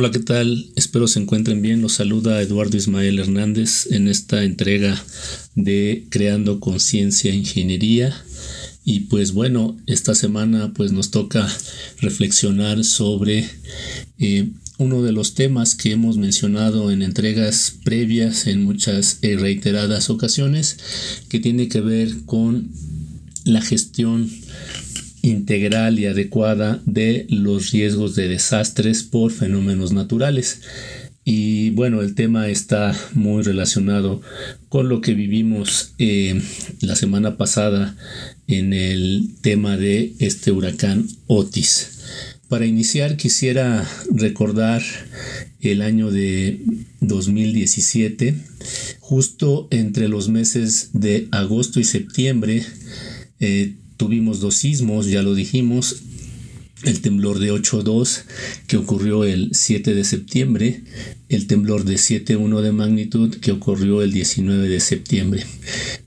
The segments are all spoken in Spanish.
Hola, ¿qué tal? Espero se encuentren bien. Los saluda Eduardo Ismael Hernández en esta entrega de Creando Conciencia Ingeniería. Y pues bueno, esta semana pues nos toca reflexionar sobre eh, uno de los temas que hemos mencionado en entregas previas en muchas eh, reiteradas ocasiones que tiene que ver con la gestión integral y adecuada de los riesgos de desastres por fenómenos naturales. Y bueno, el tema está muy relacionado con lo que vivimos eh, la semana pasada en el tema de este huracán Otis. Para iniciar quisiera recordar el año de 2017, justo entre los meses de agosto y septiembre, eh, Tuvimos dos sismos, ya lo dijimos, el temblor de 8.2 que ocurrió el 7 de septiembre, el temblor de 7.1 de magnitud que ocurrió el 19 de septiembre.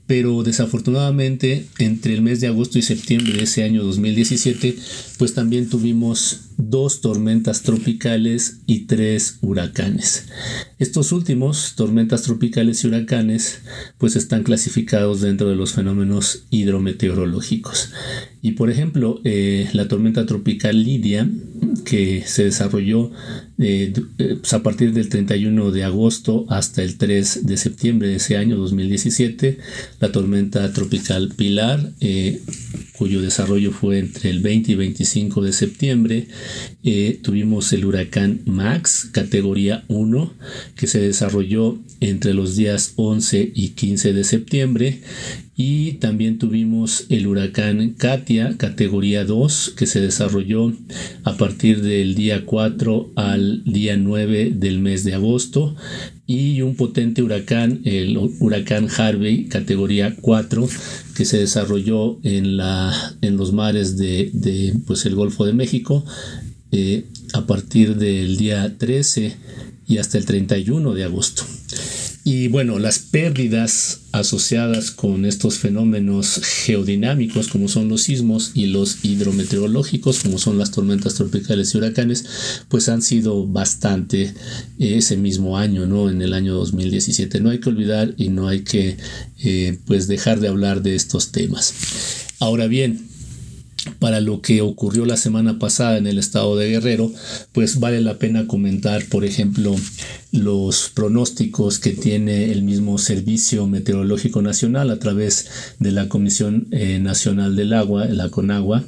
Pero desafortunadamente entre el mes de agosto y septiembre de ese año 2017, pues también tuvimos dos tormentas tropicales y tres huracanes. Estos últimos, tormentas tropicales y huracanes, pues están clasificados dentro de los fenómenos hidrometeorológicos. Y por ejemplo, eh, la tormenta tropical Lidia, que se desarrolló eh, eh, pues, a partir del 31 de agosto hasta el 3 de septiembre de ese año 2017, la tormenta tropical Pilar, cuyo desarrollo fue entre el 20 y 25 de septiembre. Eh, tuvimos el huracán Max, categoría 1, que se desarrolló entre los días 11 y 15 de septiembre. Y también tuvimos el huracán Katia, categoría 2, que se desarrolló a partir del día 4 al día 9 del mes de agosto y un potente huracán, el huracán Harvey, categoría 4, que se desarrolló en, la, en los mares de, pues el Golfo de México eh, a partir del día 13 y hasta el 31 de agosto. Y bueno, las pérdidas asociadas con estos fenómenos geodinámicos como son los sismos y los hidrometeorológicos como son las tormentas tropicales y huracanes, pues han sido bastante ese mismo año, ¿no? En el año 2017. No hay que olvidar y no hay que eh, pues dejar de hablar de estos temas. Ahora bien, para lo que ocurrió la semana pasada en el estado de Guerrero, pues vale la pena comentar, por ejemplo, los pronósticos que tiene el mismo Servicio Meteorológico Nacional a través de la Comisión eh, Nacional del Agua, la CONAGUA.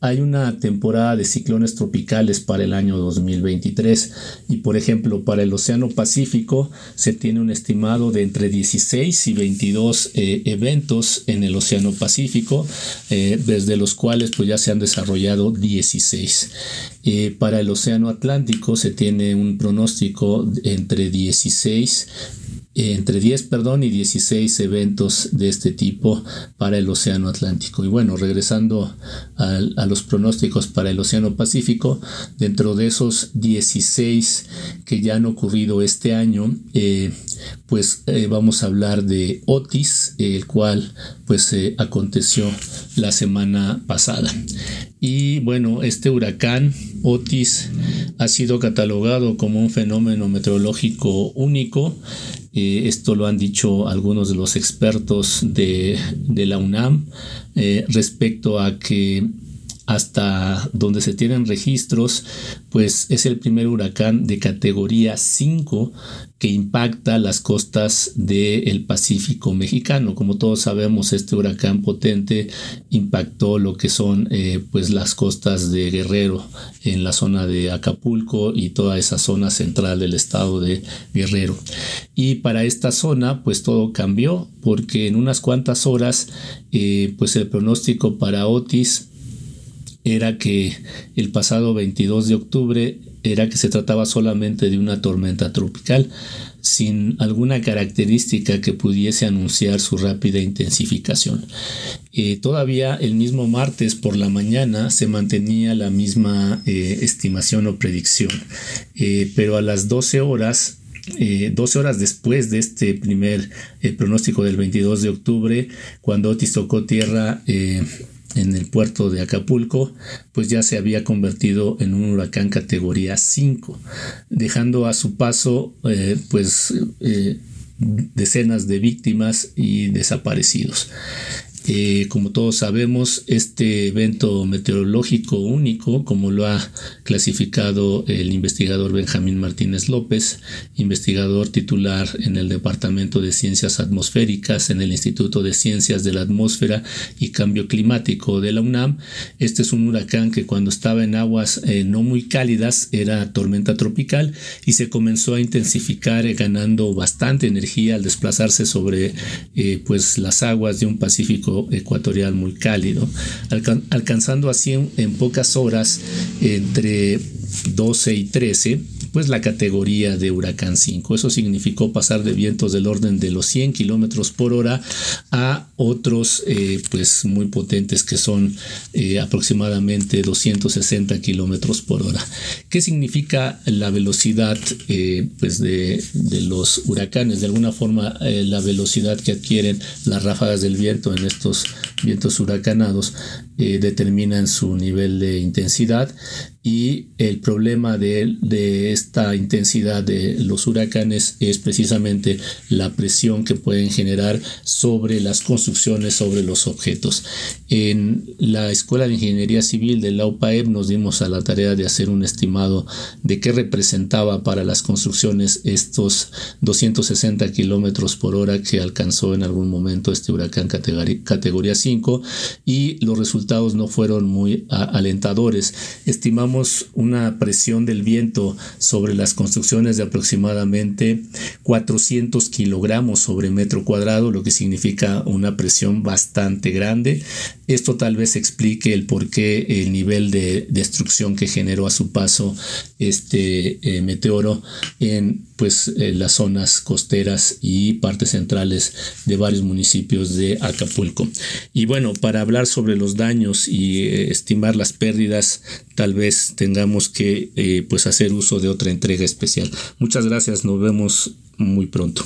Hay una temporada de ciclones tropicales para el año 2023 y, por ejemplo, para el Océano Pacífico se tiene un estimado de entre 16 y 22 eh, eventos en el Océano Pacífico, eh, desde los cuales pues ya se han desarrollado 16. Eh, para el Océano Atlántico se tiene un pronóstico entre 16 entre 10, perdón, y 16 eventos de este tipo para el Océano Atlántico. Y bueno, regresando a, los pronósticos para el Océano Pacífico, dentro de esos 16 que ya han ocurrido este año, eh, pues eh, vamos a hablar de Otis, el cual pues eh, aconteció la semana pasada. Y bueno, este huracán Otis ha sido catalogado como un fenómeno meteorológico único eh, esto lo han dicho algunos de los expertos de, la UNAM eh, respecto a que hasta donde se tienen registros, pues es el primer huracán de categoría 5 que impacta las costas del Pacífico mexicano. Como todos sabemos, este huracán potente impactó lo que son eh, pues las costas de Guerrero en la zona de Acapulco y toda esa zona central del estado de Guerrero. Y para esta zona, pues todo cambió porque en unas cuantas horas, eh, pues el pronóstico para Otis era que el pasado 22 de octubre era que se trataba solamente de una tormenta tropical, sin alguna característica que pudiese anunciar su rápida intensificación. Eh, todavía el mismo martes por la mañana se mantenía la misma eh, estimación o predicción, eh, pero a las 12 horas 12 horas después de este primer pronóstico del 22 de octubre, cuando Otis tocó tierra en el puerto de Acapulco, pues ya se había convertido en un huracán categoría 5, dejando a su paso eh, pues eh, decenas de víctimas y desaparecidos. Eh, como todos sabemos, este evento meteorológico único, como lo ha clasificado el investigador Benjamín Martínez López, investigador titular en el Departamento de Ciencias Atmosféricas en el Instituto de Ciencias de la Atmósfera y Cambio Climático de la UNAM, este es un huracán que cuando estaba en aguas eh, no muy cálidas era tormenta tropical y se comenzó a intensificar eh, ganando bastante energía al desplazarse sobre pues las aguas de un Pacífico ecuatorial muy cálido, alcanzando así en, pocas horas entre 12 y 13 pues la categoría de huracán 5. Eso significó pasar de vientos del orden de los 100 kilómetros por hora a otros eh, pues muy potentes que son eh, aproximadamente 260 kilómetros por hora. ¿Qué significa la velocidad eh, pues de, de, los huracanes? De alguna forma la velocidad que adquieren las ráfagas del viento en estos vientos huracanados determinan su nivel de intensidad y el problema de, de, esta intensidad de los huracanes es precisamente la presión que pueden generar sobre las construcciones, sobre los objetos. En la Escuela de Ingeniería Civil de la UPAEP nos dimos a la tarea de hacer un estimado de qué representaba para las construcciones estos 260 kilómetros por hora que alcanzó en algún momento este huracán categoría 5 y los resultados no fueron muy alentadores. Estimamos una presión del viento sobre las construcciones de aproximadamente 400 kilogramos sobre metro cuadrado, lo que significa una presión bastante grande. Esto tal vez explique el por qué el nivel de destrucción que generó a su paso este eh, meteoro en pues eh, las zonas costeras y partes centrales de varios municipios de Acapulco. Y bueno, para hablar sobre los daños y eh, estimar las pérdidas, tal vez tengamos que pues hacer uso de otra entrega especial. Muchas gracias, nos vemos muy pronto.